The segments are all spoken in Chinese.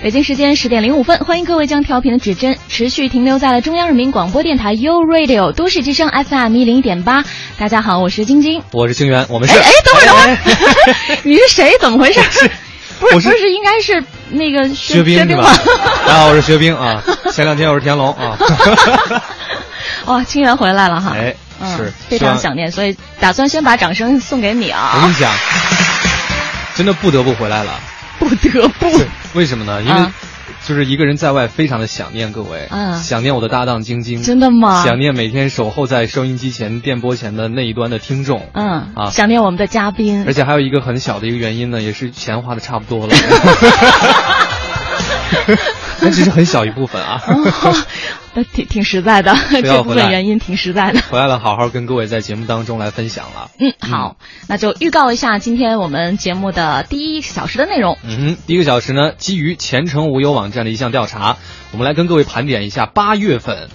北京时间十点零五分，欢迎各位将调频的指针持续停留在了中央人民广播电台 u Radio 都市之声 FM 一零点八。大家好，我是晶晶，我是清源，我们是。哎哎，等会儿等会儿，你是谁？怎么回事？不是不是，应该是那个薛冰吧？大家好，我是薛冰啊。前两天我是田龙啊。哇，清源回来了哈！哎，是非常想念，所以打算先把掌声送给你啊。我跟你讲，真的不得不回来了。不得不，为什么呢？因为就是一个人在外，非常的想念各位，想念我的搭档晶晶，真的吗？想念每天守候在收音机前、电波前的那一端的听众，嗯啊，想念我们的嘉宾，而且还有一个很小的一个原因呢，也是钱花的差不多了。那只是很小一部分啊，那挺挺实在的，这部分原因挺实在的。回来了，好好跟各位在节目当中来分享了。嗯，好，那就预告一下今天我们节目的第一小时的内容。嗯，第一个小时呢，基于前程无忧网站的一项调查，我们来跟各位盘点一下八月份。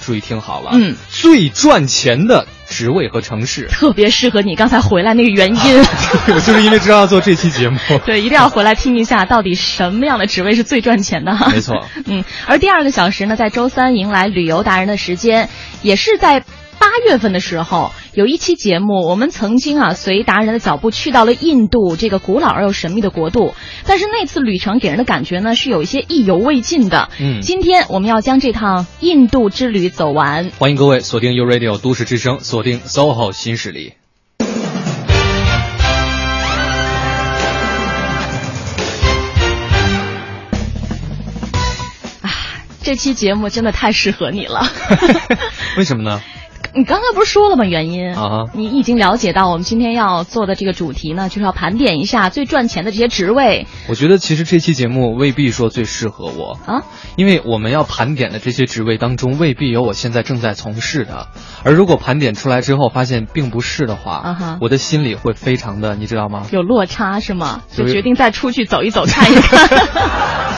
注意听好了，嗯，最赚钱的职位和城市，特别适合你刚才回来那个原因。我就是因为知道要做这期节目，对，一定要回来听一下，到底什么样的职位是最赚钱的？没错，嗯。而第二个小时呢，在周三迎来旅游达人的时间，也是在。八月份的时候，有一期节目，我们曾经啊随达人的脚步去到了印度这个古老而又神秘的国度，但是那次旅程给人的感觉呢是有一些意犹未尽的。嗯，今天我们要将这趟印度之旅走完。欢迎各位锁定 U Radio 都市之声，锁定 SOHO 新势力。啊，这期节目真的太适合你了。为什么呢？你刚刚不是说了吗？原因啊，你已经了解到我们今天要做的这个主题呢，就是要盘点一下最赚钱的这些职位。我觉得其实这期节目未必说最适合我啊，因为我们要盘点的这些职位当中，未必有我现在正在从事的。而如果盘点出来之后发现并不是的话，啊哈，我的心里会非常的，你知道吗？有落差是吗？就决定再出去走一走，看一看。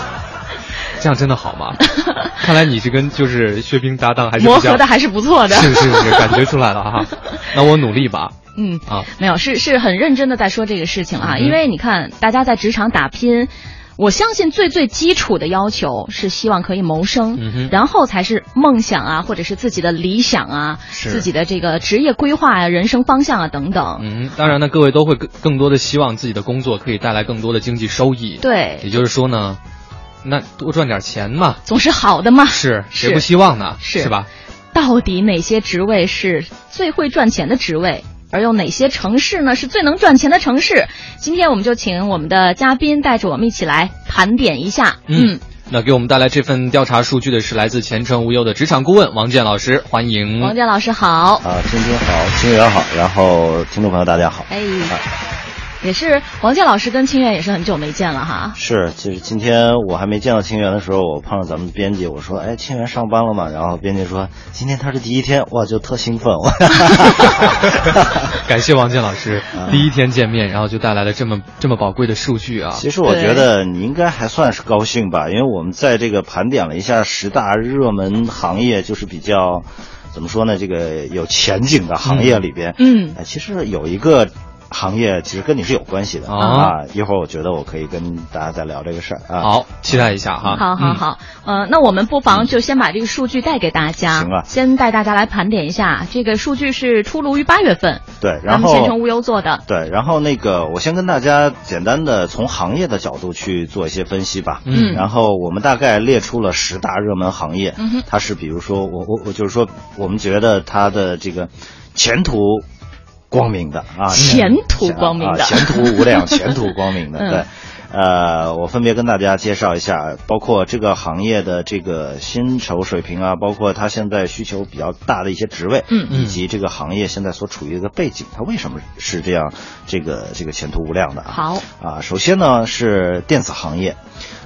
这样真的好吗？看来你是跟就是薛冰搭档还是磨合的还是不错的，是是是，感觉出来了哈。那我努力吧。嗯啊，没有，是是很认真的在说这个事情啊。因为你看，大家在职场打拼，我相信最最基础的要求是希望可以谋生，然后才是梦想啊，或者是自己的理想啊，自己的这个职业规划啊、人生方向啊等等。嗯，当然呢，各位都会更更多的希望自己的工作可以带来更多的经济收益。对，也就是说呢。那多赚点钱嘛，总是好的嘛。是，谁不希望呢？是，是吧？到底哪些职位是最会赚钱的职位？而又哪些城市呢是最能赚钱的城市？今天我们就请我们的嘉宾带着我们一起来盘点一下。嗯，那给我们带来这份调查数据的是来自前程无忧的职场顾问王健老师，欢迎。王健老师好。啊，晶晶好，清源好，然后听众朋友大家好。哎。也是王健老师跟清源也是很久没见了哈。是，就是今天我还没见到清源的时候，我碰上咱们编辑，我说：“哎，清源上班了嘛？”然后编辑说：“今天他是第一天，哇，就特兴奋。” 感谢王健老师，第一天见面，然后就带来了这么这么宝贵的数据啊。其实我觉得你应该还算是高兴吧，因为我们在这个盘点了一下十大热门行业，就是比较怎么说呢，这个有前景的行业里边，嗯，其实有一个。行业其实跟你是有关系的啊！一会儿我觉得我可以跟大家再聊这个事儿啊。好，期待一下哈。好好好，呃，那我们不妨就先把这个数据带给大家。行啊。先带大家来盘点一下，这个数据是出炉于八月份。对，然后前程无忧做的。对，然后那个我先跟大家简单的从行业的角度去做一些分析吧。嗯。然后我们大概列出了十大热门行业。嗯。它是比如说我我我就是说我们觉得它的这个前途。光明的啊，前途光明的，前途无量，前途光明的。对，呃，我分别跟大家介绍一下，包括这个行业的这个薪酬水平啊，包括它现在需求比较大的一些职位，嗯以及这个行业现在所处于一个背景，它为什么是这样，这个这个前途无量的啊？好啊，首先呢是电子行业。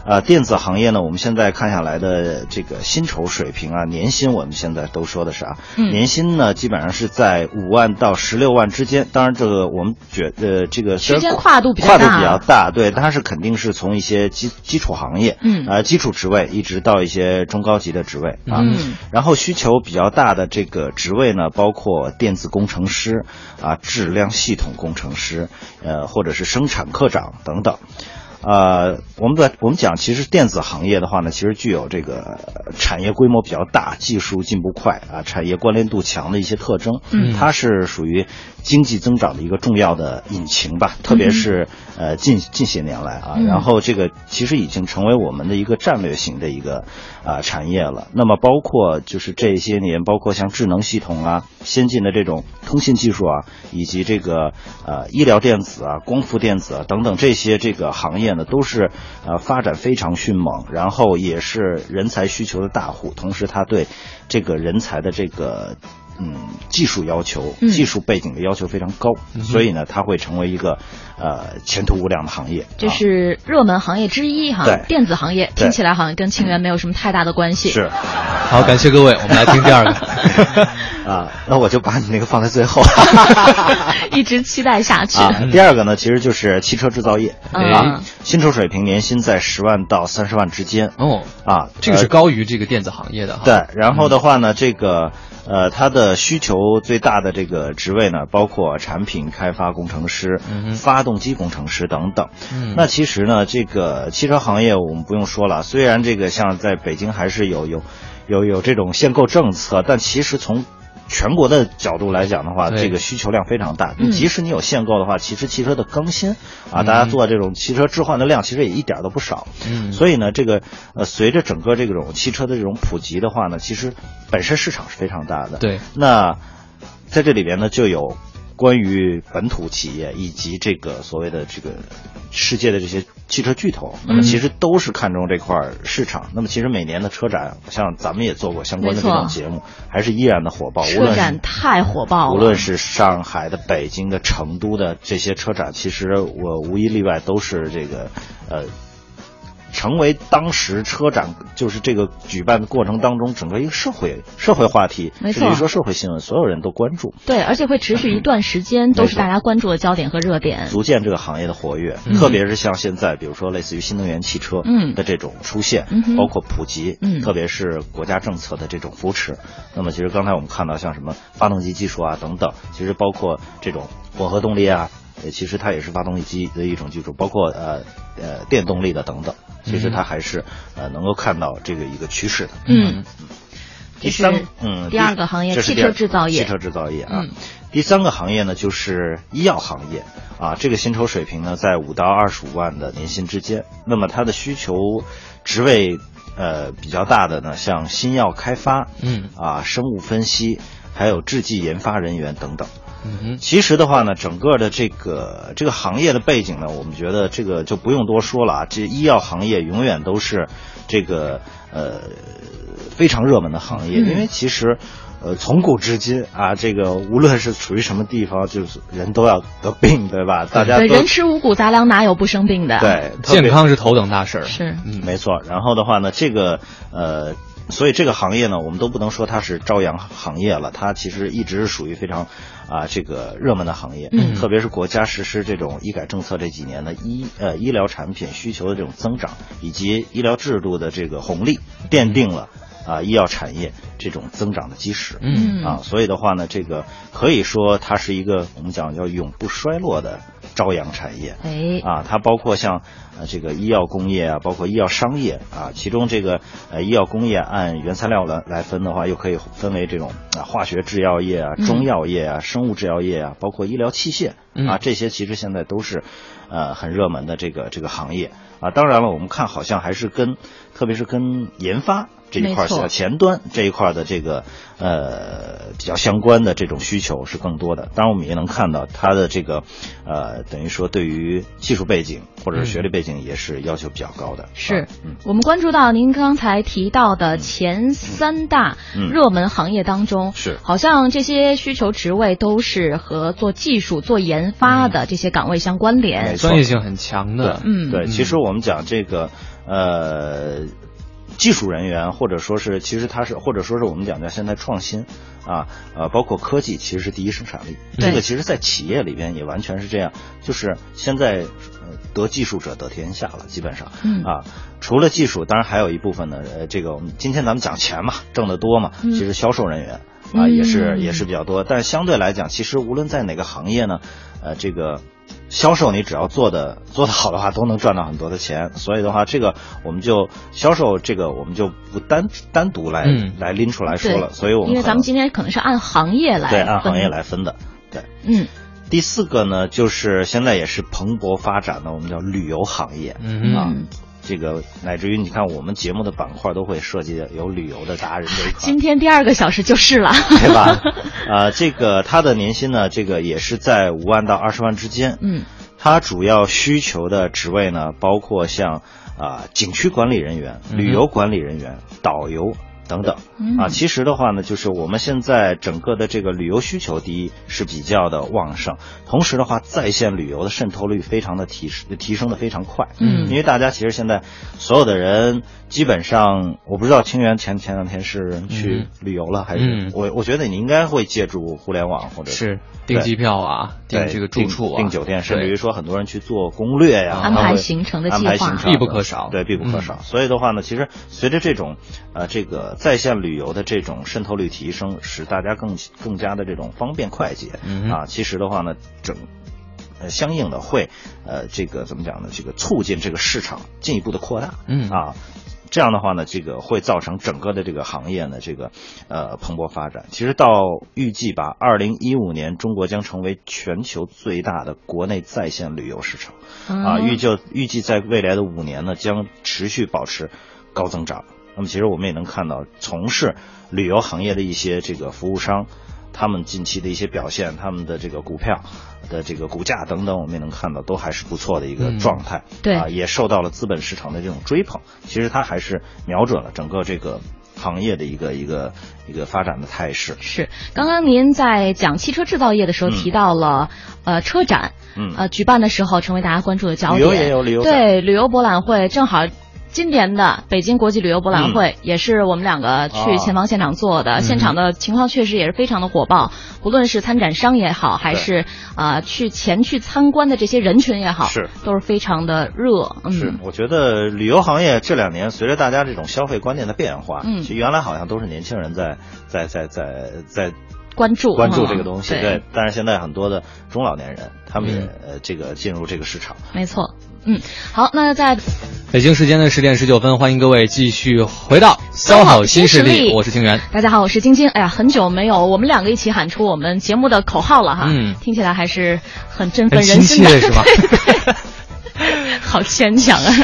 呃，电子行业呢，我们现在看下来的这个薪酬水平啊，年薪我们现在都说的是啊，年薪呢基本上是在五万到十六万之间。当然，这个我们觉呃这个时间跨度比较大，跨度比较大，对，它是肯定是从一些基基础行业，嗯，呃，基础职位一直到一些中高级的职位啊。嗯，然后需求比较大的这个职位呢，包括电子工程师啊、质量系统工程师，呃，或者是生产科长等等。呃，我们在我们讲，其实电子行业的话呢，其实具有这个产业规模比较大、技术进步快啊、产业关联度强的一些特征。嗯，它是属于经济增长的一个重要的引擎吧，特别是呃近近些年来啊，然后这个其实已经成为我们的一个战略性的一个啊产业了。那么包括就是这些年，包括像智能系统啊、先进的这种通信技术啊，以及这个呃医疗电子啊、光伏电子啊等等这些这个行业呢，都是呃发展非常迅猛，然后也是人才需求的大户，同时它对这个人才的这个。嗯，技术要求、技术背景的要求非常高，所以呢，它会成为一个呃前途无量的行业。这是热门行业之一哈。对，电子行业听起来好像跟清源没有什么太大的关系。是。好，感谢各位，我们来听第二个。啊，那我就把你那个放在最后，一直期待下去。第二个呢，其实就是汽车制造业啊，薪酬水平年薪在十万到三十万之间。哦，啊，这个是高于这个电子行业的。对，然后的话呢，这个。呃，它的需求最大的这个职位呢，包括产品开发工程师、发动机工程师等等。嗯那其实呢，这个汽车行业我们不用说了，虽然这个像在北京还是有有有有这种限购政策，但其实从全国的角度来讲的话，这个需求量非常大。即使你有限购的话，其实汽车的更新啊，大家做这种汽车置换的量其实也一点都不少。嗯，所以呢，这个呃，随着整个这种汽车的这种普及的话呢，其实本身市场是非常大的。对，那在这里边呢，就有。关于本土企业以及这个所谓的这个世界的这些汽车巨头，那么其实都是看中这块市场。那么其实每年的车展，像咱们也做过相关的这种节目，还是依然的火爆。车展太火爆了。无论是上海的、北京的、成都的这些车展，其实我无一例外都是这个呃。成为当时车展就是这个举办的过程当中整个一个社会社会话题，没错，说社会新闻，所有人都关注。对，而且会持续一段时间，都是大家关注的焦点和热点，逐渐这个行业的活跃。特别是像现在，比如说类似于新能源汽车的这种出现，包括普及，特别是国家政策的这种扶持。那么，其实刚才我们看到像什么发动机技术啊等等，其实包括这种混合动力啊。其实它也是发动机的一种技术，包括呃呃电动力的等等。其实它还是呃能够看到这个一个趋势的。嗯，第三，嗯，第二个行业汽车制造业。汽车制造业啊，第三个行业呢就是医药行业啊，这个薪酬水平呢在五到二十五万的年薪之间。那么它的需求职位呃比较大的呢，像新药开发，嗯啊，生物分析，还有制剂研发人员等等。嗯，其实的话呢，整个的这个这个行业的背景呢，我们觉得这个就不用多说了啊。这医药行业永远都是这个呃非常热门的行业，因为其实呃从古至今啊，这个无论是处于什么地方，就是人都要得病，对吧？大家人吃五谷杂粮，哪有不生病的？对，健康是头等大事儿。是，嗯，没错。然后的话呢，这个呃。所以这个行业呢，我们都不能说它是朝阳行业了，它其实一直是属于非常啊这个热门的行业。嗯，特别是国家实施这种医改政策这几年的，医呃医疗产品需求的这种增长，以及医疗制度的这个红利，奠定了啊医药产业这种增长的基石。嗯啊，所以的话呢，这个可以说它是一个我们讲叫永不衰落的。朝阳产业，哎，啊，它包括像呃这个医药工业啊，包括医药商业啊，其中这个呃医药工业按原材料来来分的话，又可以分为这种啊化学制药业啊、中药业啊、生物制药业啊，包括医疗器械啊，这些其实现在都是呃很热门的这个这个行业啊。当然了，我们看好像还是跟特别是跟研发。这一块儿前端这一块的这个呃比较相关的这种需求是更多的，当然我们也能看到它的这个呃等于说对于技术背景或者是学历背景也是要求比较高的。是，我们关注到您刚才提到的前三大热门行业当中，是好像这些需求职位都是和做技术、做研发的这些岗位相关联，专业性很强的。嗯，对，其实我们讲这个呃。技术人员，或者说是，其实他是，或者说是我们讲的现在创新，啊，呃，包括科技，其实是第一生产力。这个其实，在企业里边也完全是这样，就是现在得技术者得天下了，基本上，啊，除了技术，当然还有一部分呢，呃，这个我们今天咱们讲钱嘛，挣得多嘛，其实销售人员啊也是也是比较多，但是相对来讲，其实无论在哪个行业呢，呃，这个。销售你只要做的做得好的话，都能赚到很多的钱。所以的话，这个我们就销售这个我们就不单单独来、嗯来拎出来说了。所以我们因为咱们今天可能是按行业来对按行业来分的。对，嗯第四个呢，就是现在也是蓬勃发展的，我们叫旅游行业。嗯啊嗯，这个乃至于你看我们节目的板块都会涉及有旅游的达人这一块。今天第二个小时就是了，对吧？呃，这个他的年薪呢，这个也是在五万到二十万之间。嗯他主要需求的职位呢，包括像啊、景区管理人员、嗯旅游管理人员、导游等等。嗯。啊，其实的话呢，就是我们现在整个的这个旅游需求，第一是比较的旺盛，同时的话，在线旅游的渗透率非常的提提升的非常快。嗯。因为大家其实现在所有的人基本上，我不知道清源前前两天是去旅游了、还是、嗯。我我觉得你应该会借助互联网或者是订机票啊，订这个住处啊，订酒店，甚至于说很多人去做攻略呀，安排行程的计划。安排必不可少。对，必不可少。嗯。所以的话呢，其实随着这种呃这个在线旅游的这种渗透率提升，使大家更更加的这种方便快捷、嗯啊，其实的话呢，整。呃，相应的会，呃，这个怎么讲呢？这个促进这个市场进一步的扩大，嗯啊，这样的话呢，这个会造成整个的这个行业呢，这个呃蓬勃发展。其实到预计吧，二零一五年中国将成为全球最大的国内在线旅游市场啊，嗯预就预计在未来的五年呢，将持续保持高增长。那么其实我们也能看到，从事旅游行业的一些这个服务商。他们近期的一些表现，他们的这个股票的这个股价等等，我们也能看到都还是不错的一个嗯状态。对啊，也受到了资本市场的这种追捧。其实它还是瞄准了整个这个行业的一个一个一个发展的态势。是，刚刚您在讲汽车制造业的时候嗯提到了，呃，车展，嗯呃，举办的时候成为大家关注的焦点旅点。游也有旅游对，旅游博览会正好。今年的北京国际旅游博览会、也是我们两个去前方现场做的，嗯现场的情况确实也是非常的火爆，不论是参展商也好，还对是呃去前去参观的这些人群也好，是都是非常的热。嗯，是，我觉得旅游行业这两年随着大家这种消费观念的变化，嗯其实原来好像都是年轻人在在在在在关注关注嗯这个东西，对对。但是现在很多的中老年人，他们也这个进入这个市场。没错。嗯，好，那在北京时间的十点十九分，欢迎各位继续回到骚好新势力，我是清源。大家好，我是晶晶。哎呀，很久没有我们两个一起喊出我们节目的口号了哈，嗯听起来还是很振奋人心的，是吧好牵强啊！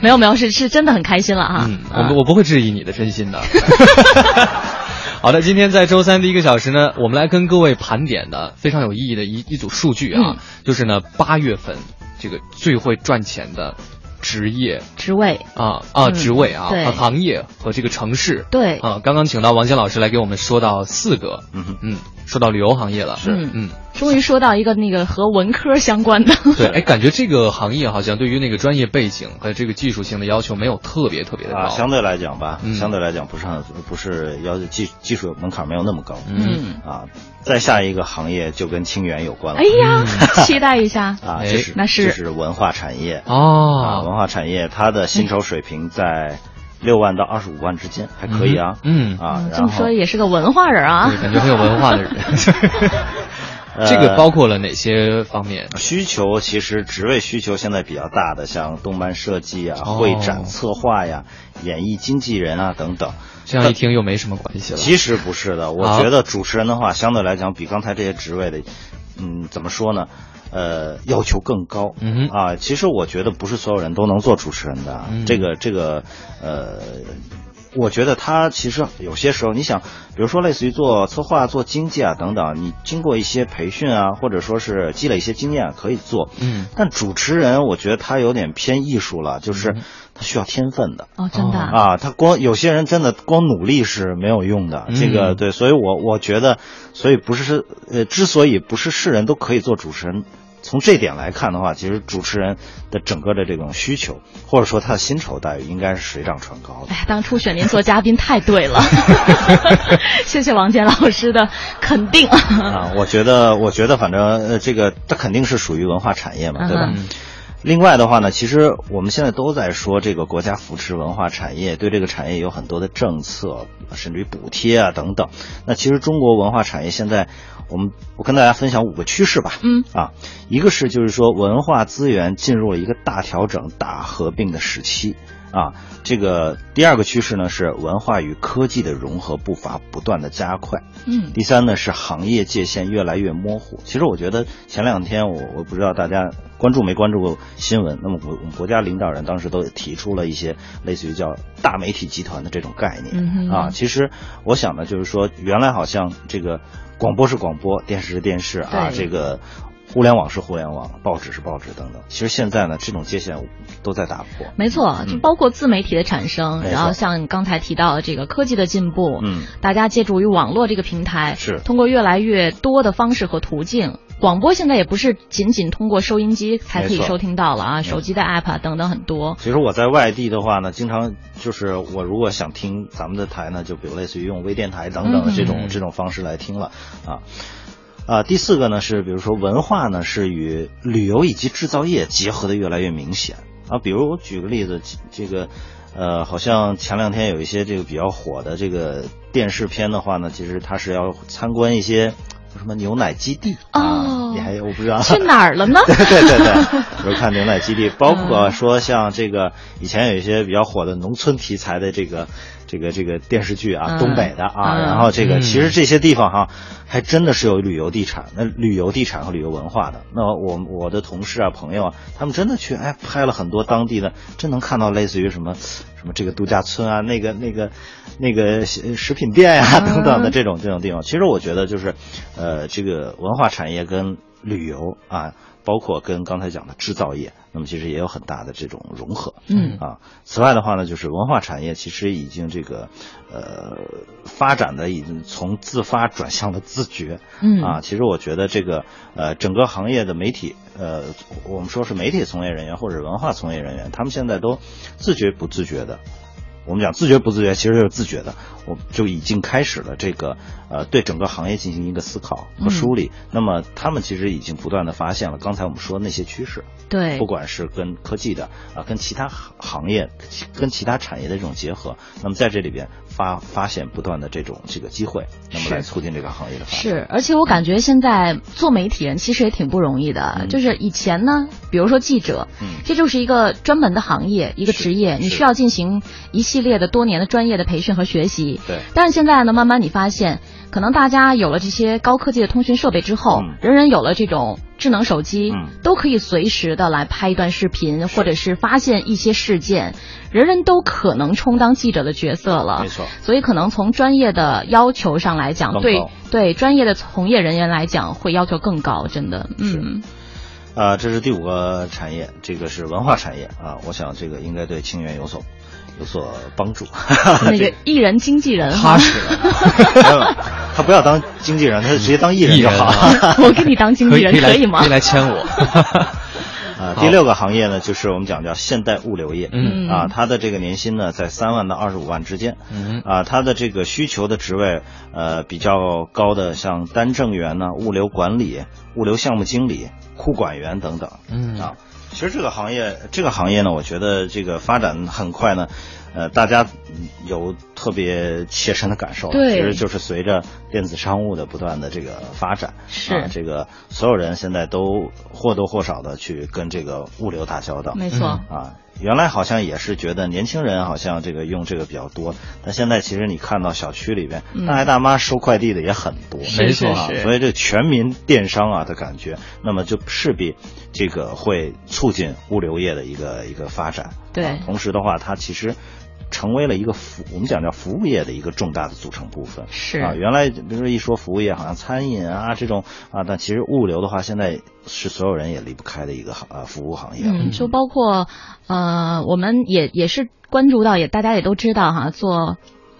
没有没有，是是真的很开心了哈。嗯，啊我我不会质疑你的真心的。好的，今天在周三第一个小时呢，我们来跟各位盘点的非常有意义的一一组数据啊，嗯就是呢八月份这个最会赚钱的职业。职位。啊啊嗯职位啊和行业和这个城市。对。啊，刚刚请到王坚老师来给我们说到四个，嗯哼，嗯，说到旅游行业了，是。嗯。嗯，终于说到一个那个和文科相关的，对，哎，感觉这个行业好像对于那个专业背景和这个技术性的要求没有特别特别的高，啊，相对来讲吧，嗯。相对来讲不是很不是要求技技术门槛没有那么高。嗯。啊，再下一个行业就跟清源有关了。哎呀，期待一下。啊，哎。这是那是。这是文化产业。啊，哦，文化产业它的薪酬水平在六万到二十五万之间，还可以啊。嗯嗯啊嗯，这然后么说也是个文化人啊对，。感觉很有文化的人。呃 这个包括了哪些方面？需求其实职位需求现在比较大的，像动漫设计啊、哦会展策划呀、演艺经纪人啊等等。这样一听又没什么关系了。其实不是的，我啊觉得主持人的话，相对来讲比刚才这些职位的，嗯，怎么说呢？呃，要求更高。嗯啊，其实我觉得不是所有人都能做主持人的啊。嗯这个这个呃，我觉得他其实有些时候，你想，比如说类似于做策划、做经济啊等等，你经过一些培训啊，或者说是积累一些经验，可以做。嗯但主持人，我觉得他有点偏艺术了，就是嗯他需要天分的。哦，真的哦啊。啊，他光有些人真的光努力是没有用的，这个嗯对，所以我我觉得，所以不是呃，之所以不是世人都可以做主持人，从这点来看的话，其实主持人的整个的这种需求，或者说他的薪酬待遇，应该是水涨船高的哎。呀，当初选您做嘉宾太对了，谢谢王健老师的肯定。啊，我觉得，我觉得，反正呃，这个它肯定是属于文化产业嘛，对吧？嗯另外的话呢，其实我们现在都在说这个国家扶持文化产业，对这个产业有很多的政策，甚至于补贴啊等等。那其实中国文化产业现在，我们我跟大家分享五个趋势吧。嗯啊，一个是就是说文化资源进入了一个大调整、大合并的时期。啊，这个第二个趋势呢是文化与科技的融合步伐不断的加快。嗯，第三呢是行业界限越来越模糊。其实我觉得前两天我我不知道大家关注没关注过新闻，那么我我们国家领导人当时都提出了一些类似于叫大媒体集团的这种概念。嗯啊，其实我想呢，就是说原来好像这个广播是广播，电视是电视啊，这个。互联网是互联网，报纸是报纸等等。其实现在呢，这种界限都在打破。没错，就包括自媒体的产生，然后像刚才提到的这个科技的进步，嗯，大家借助于网络这个平台，是通过越来越多的方式和途径。广播现在也不是仅仅通过收音机才可以收听到了啊，手机的 app 等等很多。其实我在外地的话呢，经常就是我如果想听咱们的台呢，就比如类似于用微电台等等的这种这种方式来听了啊。啊，第四个呢是，比如说文化呢是与旅游以及制造业结合的越来越明显啊。比如我举个例子，这个，呃，好像前两天有一些这个比较火的这个电视片的话呢，其实它是要参观一些什么牛奶基地哦，你还我不知道去哪儿了呢？对对对对，比如 看牛奶基地，包括说像这个以前有一些比较火的农村题材的这个。这个这个电视剧啊，东北的啊，然后这个其实这些地方哈，还真的是有旅游地产，那旅游地产和旅游文化的。那我我的同事啊朋友啊，他们真的去哎拍了很多当地的，真能看到类似于什么什么这个度假村啊，那个那个那个食品店呀等等的这种这种地方。其实我觉得就是，呃，这个文化产业跟旅游啊。包括跟刚才讲的制造业，那么其实也有很大的这种融合。嗯啊，此外的话呢，就是文化产业其实已经这个呃发展的已经从自发转向了自觉。嗯啊，其实我觉得这个呃整个行业的媒体呃我们说是媒体从业人员或者文化从业人员，他们现在都自觉不自觉的。我们讲自觉不自觉，其实就是自觉的，我就已经开始了这个呃对整个行业进行一个思考和梳理。那么他们其实已经不断的发现了刚才我们说的那些趋势，对，不管是跟科技的啊，跟其他行业、跟其他产业的这种结合，那么在这里边发发现不断的这种这个机会，那么来促进这个行业的发展。是，而且我感觉现在做媒体人其实也挺不容易的，就是以前呢，比如说记者，嗯，这就是一个专门的行业，一个职业，你需要进行一系。系列的多年的专业的培训和学习，对。但是现在呢，慢慢你发现，可能大家有了这些高科技的通讯设备之后，人人有了这种智能手机，都可以随时的来拍一段视频，或者是发现一些事件，人人都可能充当记者的角色了。没错。所以可能从专业的要求上来讲，对对专业的从业人员来讲，会要求更高，真的。嗯。啊，这是第五个产业，这个是文化产业啊，我想这个应该对清源有所。有所帮助，那 个艺人经纪人踏实了，他不要当经纪人，他直接当艺人就好。我给你当经纪人可以吗？可以来签我。啊，第六个行业呢，就是我们讲叫现代物流业。嗯啊，它的这个年薪呢在三万到二十五万之间。嗯啊，它的这个需求的职位呃比较高的，像单证员呢、物流管理、物流项目经理、库管员等等。嗯啊。其实这个行业，这个行业呢，我觉得这个发展很快呢，呃，大家有特别切身的感受，其实就是随着电子商务的不断的这个发展，是这个所有人现在都或多或少的去跟这个物流打交道，没错啊。原来好像也是觉得年轻人好像这个用这个比较多，但现在其实你看到小区里边大爷大妈收快递的也很多，没错啊，所以这全民电商啊的感觉，那么就势必这个会促进物流业的一个一个发展。对，同时的话，它其实。成为了一个服，我们讲叫服务业的一个重大的组成部分。是啊，原来比如说一说服务业，好像餐饮啊这种啊，但其实物流的话，现在是所有人也离不开的一个行啊服务行业。嗯，就包括呃，我们也也是关注到，也大家也都知道哈，做。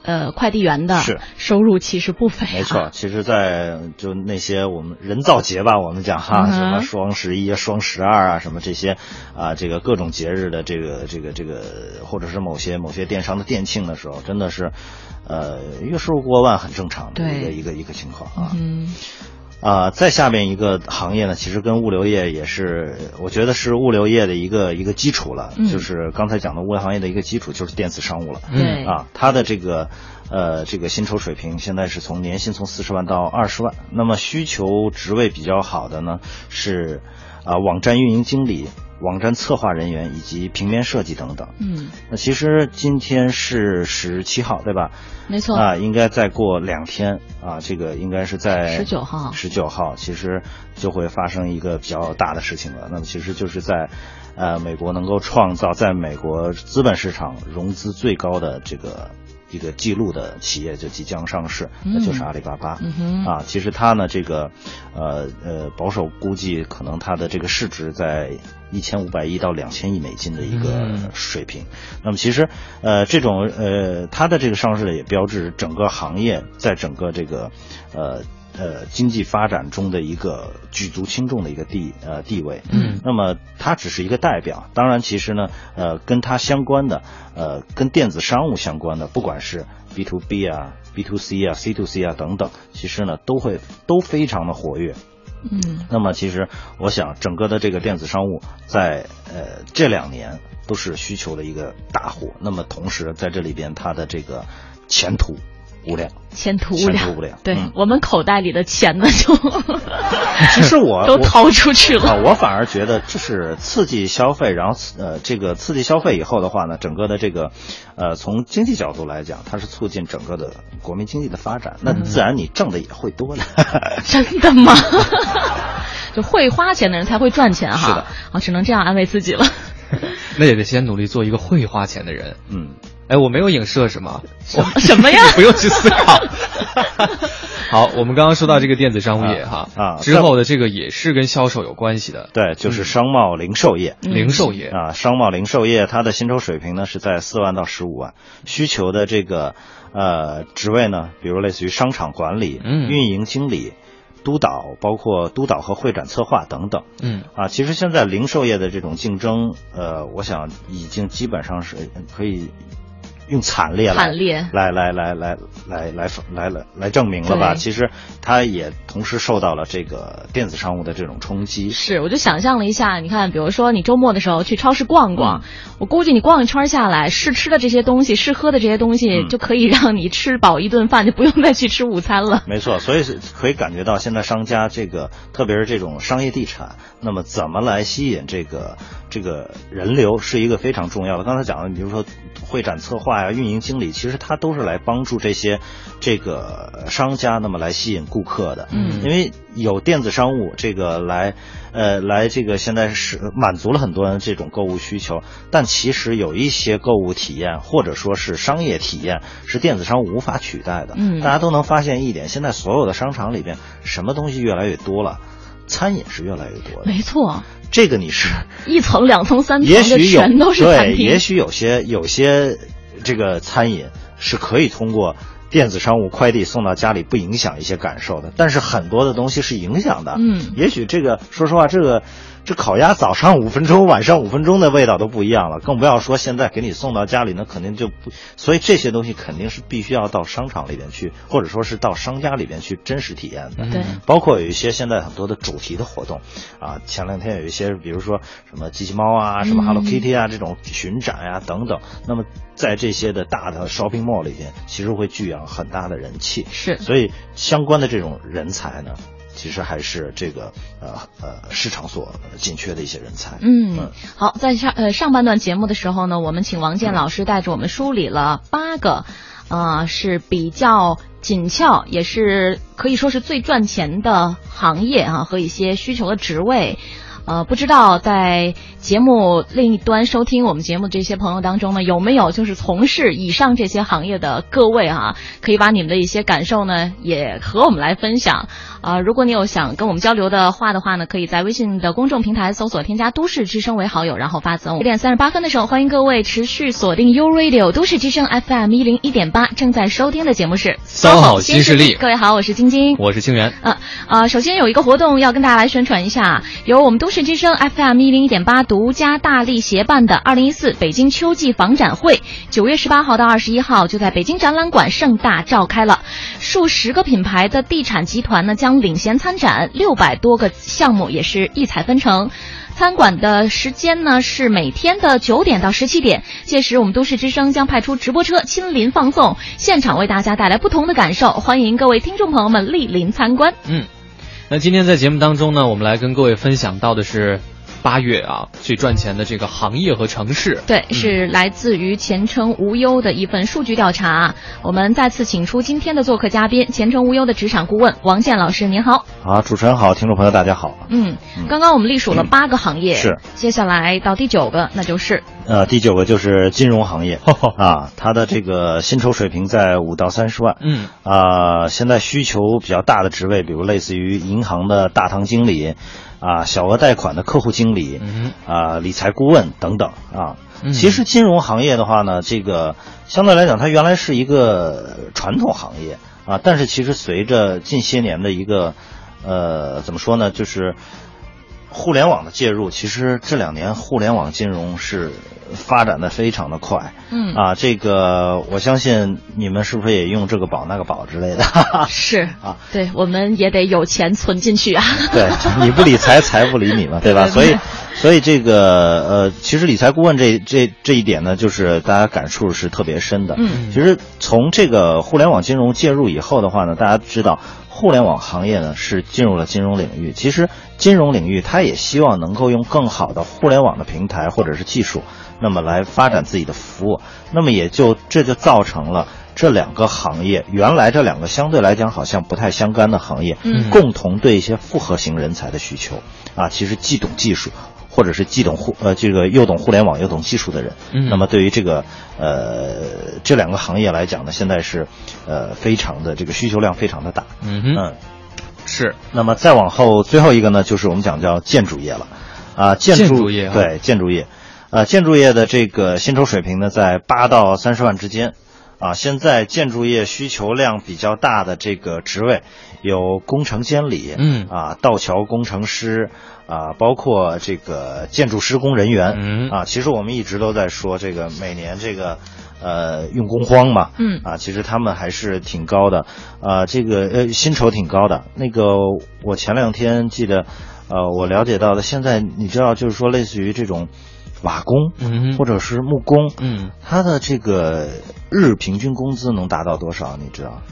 呃，快递员的是收入其实不菲。没错，其实，在就那些我们人造节吧，我们讲哈，什么双十一、双十二啊，什么这些啊，这个各种节日的这个这个这个，或者是某些某些电商的店庆的时候，真的是，呃，月收入过万很正常的一个一个一个情况啊。嗯。啊，再下面一个行业呢，其实跟物流业也是，我觉得是物流业的一个一个基础了，就是刚才讲的物流行业的一个基础，就是电子商务了。嗯啊，它的这个呃这个薪酬水平现在是从年薪从四十万到二十万，那么需求职位比较好的呢是啊网站运营经理。网站策划人员以及平面设计等等。嗯，那其实今天是十七号，对吧？没错。啊，应该再过两天啊，这个应该是在十九号。十九号，其实就会发生一个比较大的事情了。那么，其实就是在呃美国能够创造在美国资本市场融资最高的这个。一个记录的企业就即将上市，那就是阿里巴巴嗯啊。其实它呢，这个呃呃，保守估计可能它的这个市值在一千五百亿到两千亿美金的一个水平。那么其实呃，这种呃，它的这个上市也标志整个行业在整个这个呃。呃，经济发展中的一个举足轻重的一个地呃地位，嗯，那么它只是一个代表。当然，其实呢，呃，跟它相关的，呃，跟电子商务相关的，不管是 B to B 啊、B to C 啊、C to C 啊等等，其实呢，都会都非常的活跃。嗯，那么其实我想，整个的这个电子商务在呃这两年都是需求的一个大户。那么同时在这里边，它的这个前途。无量，前途无量，无量。对我们口袋里的钱呢，就 其实我都掏出去了。我反而觉得这是刺激消费，然后呃，这个刺激消费以后的话呢，整个的这个呃，从经济角度来讲，它是促进整个的国民经济的发展。那自然你挣的也会多的。真的吗？就会花钱的人才会赚钱哈。是的，啊，只能这样安慰自己了。那也得先努力做一个会花钱的人。嗯。哎，我没有影射什么，什么呀？不用去思考。好，我们刚刚说到这个电子商务业哈啊，之后的这个也是跟销售有关系的，对，就是商贸零售业，零售业啊，商贸零售业它的薪酬水平呢是在四万到十五万，需求的这个呃职位呢，比如类似于商场管理、运营经理、督导，包括督导和会展策划等等。嗯啊，其实现在零售业的这种竞争，呃，我想已经基本上是可以。用惨烈来来来来来来来来来来证明了吧？其实他也同时受到了这个电子商务的这种冲击。是，我就想象了一下，你看，比如说你周末的时候去超市逛逛，我估计你逛一圈下来，试吃的这些东西，试喝的这些东西，就可以让你吃饱一顿饭，就不用再去吃午餐了。没错，所以可以感觉到现在商家这个，特别是这种商业地产，那么怎么来吸引这个这个人流，是一个非常重要的。刚才讲的，比如说会展策划。呀，运营经理其实他都是来帮助这些这个商家，那么来吸引顾客的。嗯，因为有电子商务这个来，呃，来这个现在是满足了很多人这种购物需求。但其实有一些购物体验或者说是商业体验是电子商务无法取代的。嗯，大家都能发现一点，现在所有的商场里边什么东西越来越多了，餐饮是越来越多的。没错。这个你是一层、两层、三层，也许有全都是对，也许有些有些。这个餐饮是可以通过电子商务快递送到家里，不影响一些感受的。但是很多的东西是影响的。嗯，也许这个，说实话，这个。这烤鸭早上五分钟，晚上五分钟的味道都不一样了，更不要说现在给你送到家里，那肯定就不。所以这些东西肯定是必须要到商场里边去，或者说是到商家里边去真实体验的。对，包括有一些现在很多的主题的活动，啊，前两天有一些，比如说什么机器猫啊，什么 Hello Kitty 啊这种巡展呀等等。那么在这些的大的 shopping mall 里边，其实会聚养很大的人气。是，所以相关的这种人才呢。其实还是这个呃呃市场所紧缺的一些人才。嗯，好，在上呃上半段节目的时候呢，我们请王健老师带着我们梳理了八个，呃是比较紧俏，也是可以说是最赚钱的行业啊和一些需求的职位。呃，不知道在节目另一端收听我们节目这些朋友当中呢，有没有就是从事以上这些行业的各位啊？可以把你们的一些感受呢，也和我们来分享。啊，如果你有想跟我们交流的话的话呢，可以在微信的公众平台搜索添加“都市之声”为好友，然后发送。九点三十八分的时候，欢迎各位持续锁定 U Radio 都市之声 FM 一零一点八，正在收听的节目是《三好新势力》。各位好，我是晶晶，我是清源。呃呃，首先有一个活动要跟大家来宣传一下，由我们都市。之声 FM 一零一点八独家大力协办的二零一四北京秋季房展会，九月十八号到二十一号就在北京展览馆盛大召开了。数十个品牌的地产集团呢将领衔参展，六百多个项目也是异彩纷呈。参馆的时间呢是每天的九点到十七点，届时我们都市之声将派出直播车亲临放送，现场为大家带来不同的感受，欢迎各位听众朋友们莅临参观。嗯。那今天在节目当中呢，我们来跟各位分享到的是八月啊最赚钱的这个行业和城市。对，是来自于前程无忧的一份数据调查。我们再次请出今天的做客嘉宾，前程无忧的职场顾问王健老师，您好。好，主持人好，听众朋友大家好。嗯，刚刚我们隶属了八个行业，是，接下来到第九个，那就是呃，第九个就是金融行业 啊，它的这个薪酬水平在五到三十万。嗯啊，现在需求比较大的职位，比如类似于银行的大堂经理啊，小额贷款的客户经理嗯啊，理财顾问等等啊。嗯其实金融行业的话呢，这个相对来讲，它原来是一个传统行业啊，但是其实随着近些年的一个呃怎么说呢，就是互联网的介入，其实这两年互联网金融是发展的非常的快。嗯啊，这个我相信你们是不是也用这个宝那个宝之类的？是啊，对，我们也得有钱存进去啊。对，你不理财，财不理你嘛，对吧？对所以，所以这个呃，其实理财顾问这这这一点呢，就是大家感触是特别深的。嗯其实从这个互联网金融介入以后的话呢，大家知道。互联网行业呢是进入了金融领域，其实金融领域它也希望能够用更好的互联网的平台或者是技术，那么来发展自己的服务，那么也就这就造成了这两个行业原来这两个相对来讲好像不太相干的行业，嗯。共同对一些复合型人才的需求。啊，其实既懂技术。或者是既懂互呃这个又懂互联网又懂技术的人，嗯。那么对于这个呃这两个行业来讲呢，现在是呃非常的这个需求量非常的大，嗯是。那么再往后最后一个呢，就是我们讲叫建筑业了，啊，建筑业啊对建筑业，呃，建筑业的这个薪酬水平呢在八到三十万之间，啊，现在建筑业需求量比较大的这个职位有工程监理，嗯啊，道桥工程师。啊，包括这个建筑施工人员，嗯啊，其实我们一直都在说这个每年这个，呃，用工荒嘛，嗯啊，其实他们还是挺高的，啊，这个呃薪酬挺高的。那个我前两天记得，呃，我了解到的，现在你知道，就是说类似于这种瓦工，嗯或者是木工，嗯，他的这个日平均工资能达到多少？你知道？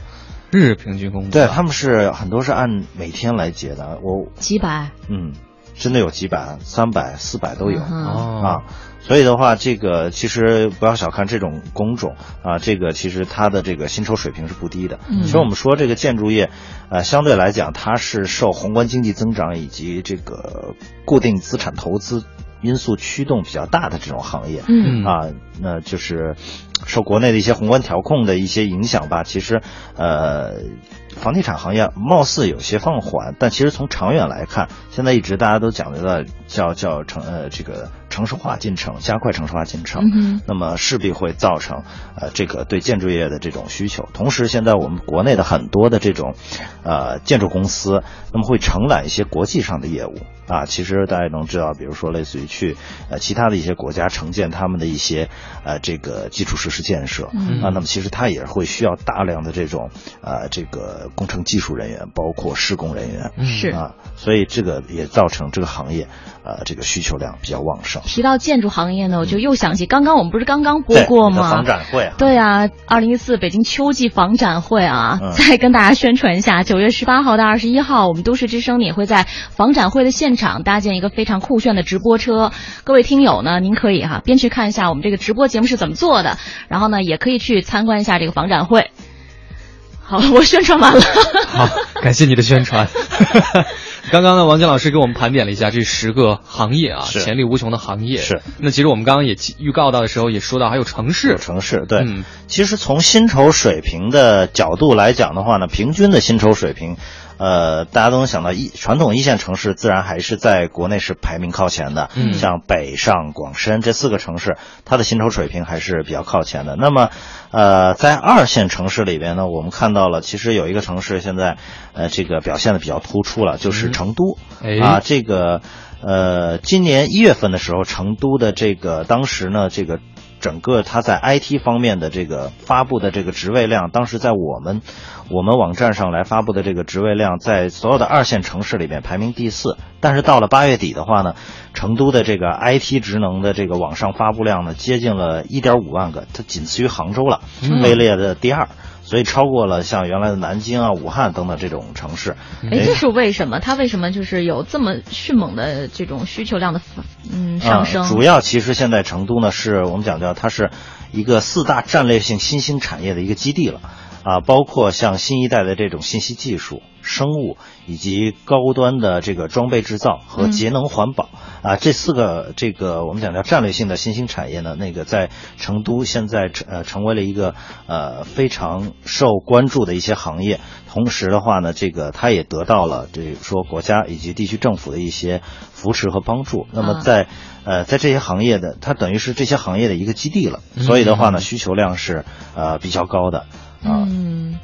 日平均工资对，啊他们是很多是按每天来结的，我几百，嗯，真的有几百、三百、四百都有。嗯啊，所以的话，这个其实不要小看这种工种啊，这个其实它的这个薪酬水平是不低的。嗯其实我们说这个建筑业，呃，相对来讲它是受宏观经济增长以及这个固定资产投资因素驱动比较大的这种行业。嗯啊，那就是受国内的一些宏观调控的一些影响吧。其实，呃，房地产行业貌似有些放缓，但其实从长远来看，现在一直大家都讲究的叫叫城呃这个城市化进程，加快城市化进程。嗯那么势必会造成呃这个对建筑业的这种需求。同时，现在我们国内的很多的这种呃建筑公司，那么会承揽一些国际上的业务啊。其实大家能知道，比如说类似于去呃其他的一些国家承建他们的一些呃这个基础设施建设、嗯啊，那么其实它也会需要大量的这种呃这个工程技术人员，包括施工人员。是啊，所以这个也造成这个行业，呃，这个需求量比较旺盛。提到建筑行业呢，我就又想起刚刚我们不是刚刚播过吗？房展会啊，对啊，二零一四北京秋季房展会啊，嗯再跟大家宣传一下，九月十八号到二十一号，我们都市之声也会在房展会的现场搭建一个非常酷炫的直播车。各位听友呢，您可以哈、边去看一下我们这个直播节目是怎么做的，然后呢，也可以去参观一下这个房展会。好，我宣传完了。好，感谢你的宣传。刚刚呢，王健老师给我们盘点了一下这十个行业啊，潜力无穷的行业。是。那其实我们刚刚也预告到的时候也说到，还有城市有。城市对。嗯其实从薪酬水平的角度来讲的话呢，平均的薪酬水平，呃，大家都能想到一传统一线城市自然还是在国内是排名靠前的，嗯像北上广深这四个城市，它的薪酬水平还是比较靠前的。那么，呃，在二线城市里边呢，我们看到了，其实有一个城市现在，呃，这个表现的比较突出了，就是嗯成都。哎啊，这个呃，今年一月份的时候，成都的这个当时呢，这个整个它在 IT 方面的这个发布的这个职位量，当时在我们我们网站上来发布的这个职位量，在所有的二线城市里面排名第四。但是到了八月底的话呢，成都的这个 IT 职能的这个网上发布量呢，接近了一点五万个，它仅次于杭州了，位列的第二。所以超过了像原来的南京啊、武汉等等这种城市。哎，这是为什么？它为什么就是有这么迅猛的这种需求量的嗯上升？主要其实现在成都呢，是我们讲叫它是一个四大战略性新兴产业的一个基地了。啊，包括像新一代的这种信息技术、生物以及高端的这个装备制造和节能环保啊，这四个这个我们讲叫战略性的新兴产业呢，那个在成都现在呃成为了一个呃非常受关注的一些行业。同时的话呢，这个它也得到了这说国家以及地区政府的一些扶持和帮助。那么在呃在这些行业的，它等于是这些行业的一个基地了。所以的话呢，需求量是呃比较高的。嗯，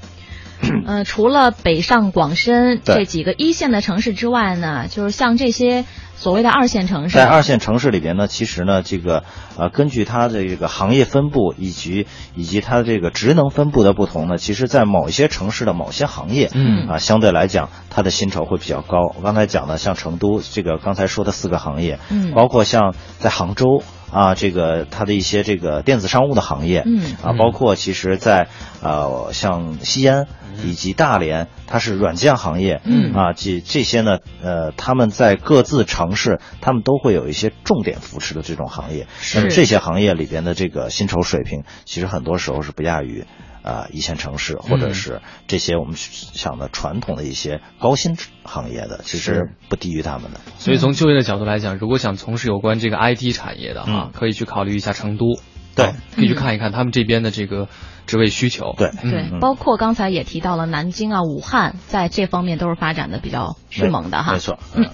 呃，除了北上广深这几个一线的城市之外呢，就是像这些所谓的二线城市，在二线城市里边呢，其实呢，这个呃，根据它的这个行业分布以及以及它这个职能分布的不同呢，其实，在某一些城市的某些行业，嗯啊，相对来讲，它的薪酬会比较高。我刚才讲的，像成都这个刚才说的四个行业，嗯，包括像在杭州。啊，这个它的一些这个电子商务的行业，嗯，啊，包括其实，在呃像西安以及大连，它是软件行业，嗯，啊，这这些呢，呃，他们在各自城市，他们都会有一些重点扶持的这种行业，那么这些行业里边的这个薪酬水平，其实很多时候是不亚于。啊，一线城市或者是这些我们想的传统的一些高薪行业的，其实不低于他们的。所以从就业的角度来讲，如果想从事有关这个 IT 产业的哈，可以去考虑一下成都。对，可以去看一看他们这边的这个职位需求。对对，包括刚才也提到了南京啊、武汉，在这方面都是发展的比较迅猛的哈。没错。嗯，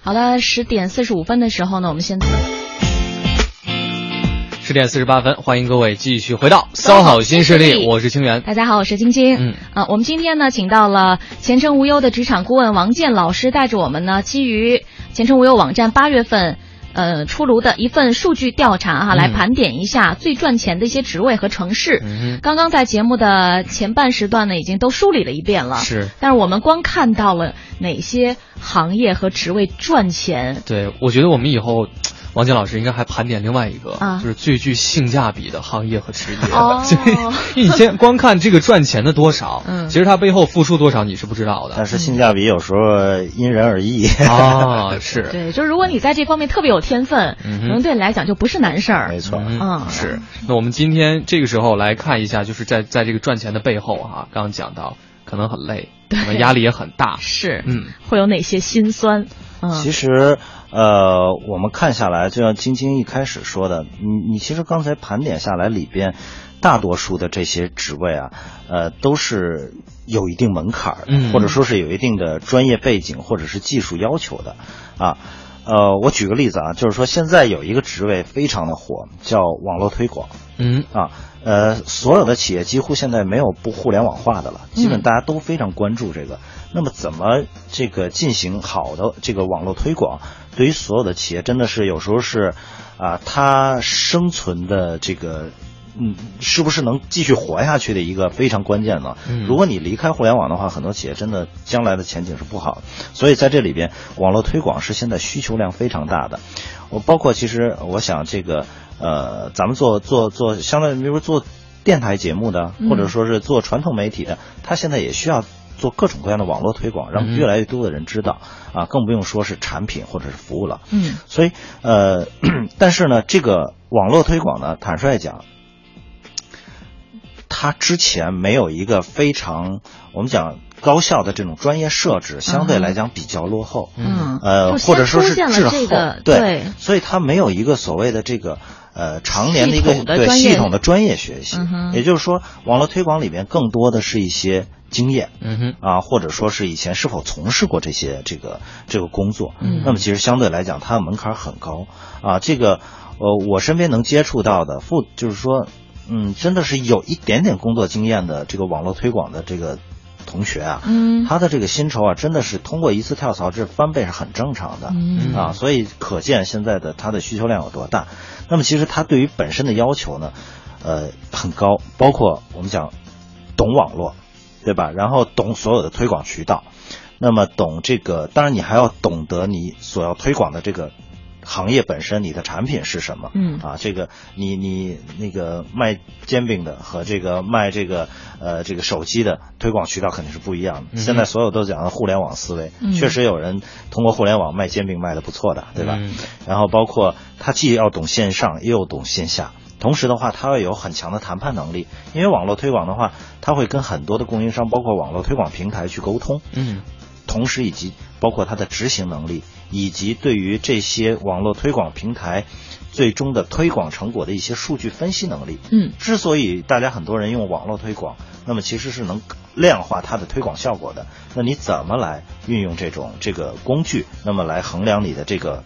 好了，十点四十五分的时候呢，我们现在。十点四十八分，欢迎各位继续回到骚好新势力，我是清源。大家好，我是晶晶。嗯啊，我们今天呢，请到了前程无忧的职场顾问王健老师，带着我们呢，基于前程无忧网站八月份呃出炉的一份数据调查哈，来盘点一下最赚钱的一些职位和城市。嗯刚刚在节目的前半时段呢，已经都梳理了一遍了。是，但是我们光看到了哪些行业和职位赚钱？对，我觉得我们以后。王健老师应该还盘点另外一个，啊，就是最具性价比的行业和职业。哦，因为你先光看这个赚钱的多少，嗯，其实它背后付出多少你是不知道的。但是性价比有时候因人而异啊，是 对，就是如果你在这方面特别有天分，可能对你来讲就不是难事儿。没错，嗯，是。那我们今天这个时候来看一下，就是在在这个赚钱的背后哈，刚刚讲到可能很累，可能压力也很大，是，嗯，会有哪些心酸？嗯，其实。呃，我们看下来，就像晶晶一开始说的，你你其实刚才盘点下来里边，大多数的这些职位啊，呃，都是有一定门槛的，或者说是有一定的专业背景或者是技术要求的，啊，呃，我举个例子啊，就是说现在有一个职位非常的火，叫网络推广，嗯，啊，呃，所有的企业几乎现在没有不互联网化的了，基本大家都非常关注这个。那么怎么这个进行好的这个网络推广？对于所有的企业，真的是有时候是，啊，它生存的这个，嗯，是不是能继续活下去的一个非常关键的。如果你离开互联网的话，很多企业真的将来的前景是不好。所以在这里边，网络推广是现在需求量非常大的。我包括其实我想这个，呃，咱们做做做，相当于比如做电台节目的，或者说是做传统媒体的，他现在也需要。做各种各样的网络推广，让越来越多的人知道啊，更不用说是产品或者是服务了。嗯，所以呃，但是呢，这个网络推广呢，坦率讲，它之前没有一个非常我们讲高效的这种专业设置，相对来讲比较落后。嗯，呃，或者说是滞后。对，所以它没有一个所谓的这个。呃，常年的一个对系统的专业学习，也就是说，网络推广里面更多的是一些经验，嗯哼，啊，或者说是以前是否从事过这些这个这个工作，嗯，那么其实相对来讲，它的门槛很高，啊，这个呃，我身边能接触到的，副就是说，嗯，真的是有一点点工作经验的这个网络推广的这个同学啊，嗯，他的这个薪酬啊，真的是通过一次跳槽这翻倍是很正常的，嗯。啊，所以可见现在的他的需求量有多大。那么其实他对于本身的要求呢，呃，很高，包括我们讲懂网络，对吧？然后懂所有的推广渠道，那么懂这个，当然你还要懂得你所要推广的这个。行业本身，你的产品是什么？嗯啊，这个你你那个卖煎饼的和这个卖这个呃这个手机的推广渠道肯定是不一样的。现在所有都讲的互联网思维，嗯确实有人通过互联网卖煎饼卖的不错的，对吧？嗯然后包括他既要懂线上，又懂线下。同时的话，他要有很强的谈判能力，因为网络推广的话，他会跟很多的供应商，包括网络推广平台去沟通。嗯同时以及包括它的执行能力，以及对于这些网络推广平台最终的推广成果的一些数据分析能力。嗯之所以大家很多人用网络推广，那么其实是能量化它的推广效果的。那你怎么来运用这种这个工具，那么来衡量你的这个？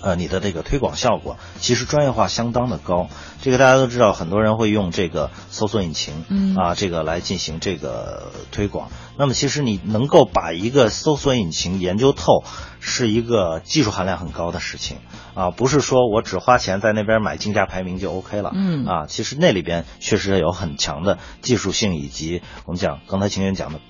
呃，你的这个推广效果其实专业化相当的高，这个大家都知道，很多人会用这个搜索引擎，嗯啊，这个来进行这个推广。那么其实你能够把一个搜索引擎研究透，是一个技术含量很高的事情啊，不是说我只花钱在那边买竞价排名就 OK 了，嗯啊，其实那里边确实有很强的技术性，以及我们讲刚才秦源讲的。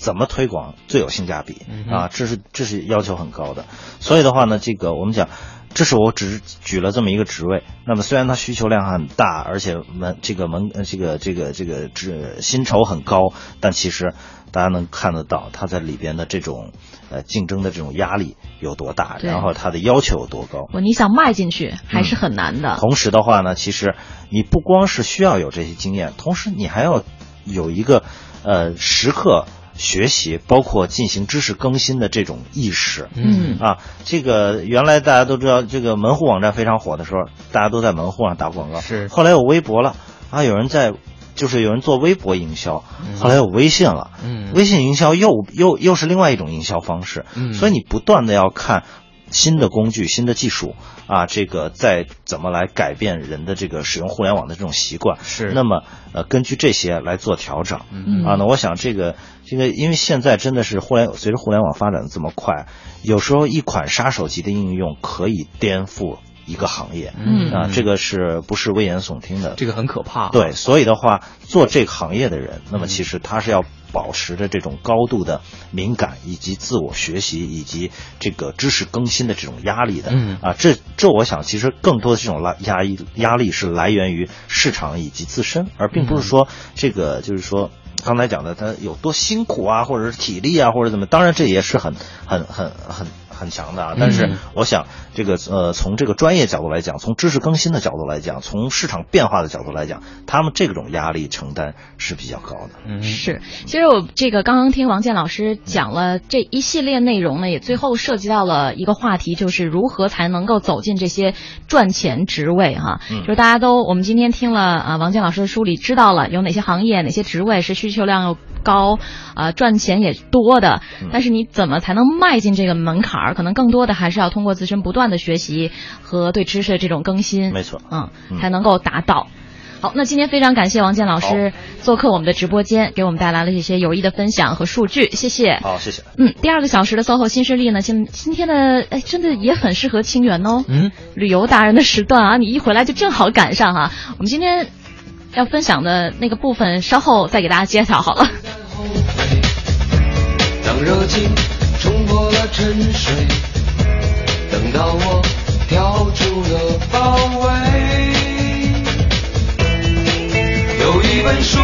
怎么推广最有性价比嗯啊？这是这是要求很高的，所以的话呢，这个我们讲，这是我只是举了这么一个职位。那么虽然它需求量很大，而且门这个门呃这个这个这个这薪酬很高，但其实大家能看得到它在里边的这种呃竞争的这种压力有多大，然后它的要求有多高。我你想迈进去还是很难的。同时的话呢，其实你不光是需要有这些经验，同时你还要有一个呃时刻学习，包括进行知识更新的这种意识。嗯啊，这个原来大家都知道，这个门户网站非常火的时候，大家都在门户上打广告。是后来有微博了啊，有人在，就是有人做微博营销，后来有微信了。嗯微信营销又又又是另外一种营销方式。嗯所以你不断的要看新的工具、新的技术啊，这个再怎么来改变人的这个使用互联网的这种习惯。是那么呃，根据这些来做调整。嗯啊，那我想这个这个，因为现在真的是互联随着互联网发展的这么快，有时候一款杀手级的应用可以颠覆一个行业。嗯啊，这个是不是危言耸听的？这个很可怕。对，所以的话，做这个行业的人，那么其实他是要保持着这种高度的敏感，以及自我学习，以及这个知识更新的这种压力的。嗯啊，这这我想，其实更多的这种压压抑压力是来源于市场以及自身，而并不是说这个就是说。刚才讲的，他有多辛苦啊，或者是体力啊，或者怎么？当然，这也是很、很、很、很、很强的啊。但是嗯，我想，这个呃，从这个专业角度来讲，从知识更新的角度来讲，从市场变化的角度来讲，他们这种压力承担是比较高的。嗯是，其实我这个刚刚听王健老师讲了这一系列内容呢，也最后涉及到了一个话题，就是如何才能够走进这些赚钱职位哈。嗯就是大家都，我们今天听了啊王健老师的梳理，知道了有哪些行业、哪些职位是需求量又高，啊赚钱也多的。但是你怎么才能迈进这个门槛儿？可能更多的还是要通过自身不断的学习和对知识的这种更新。没错嗯，嗯才能够达到。好，那今天非常感谢王健老师做客我们的直播间，给我们带来了一些有益的分享和数据，谢谢。好，谢谢。嗯，第二个小时的 SOHO 新势力呢，今今天的哎，真的也很适合清源哦。嗯，旅游达人的时段啊，你一回来就正好赶上哈、我们今天要分享的那个部分，稍后再给大家揭晓好了。当热情冲破了沉睡，等到我跳出了包围。有一本书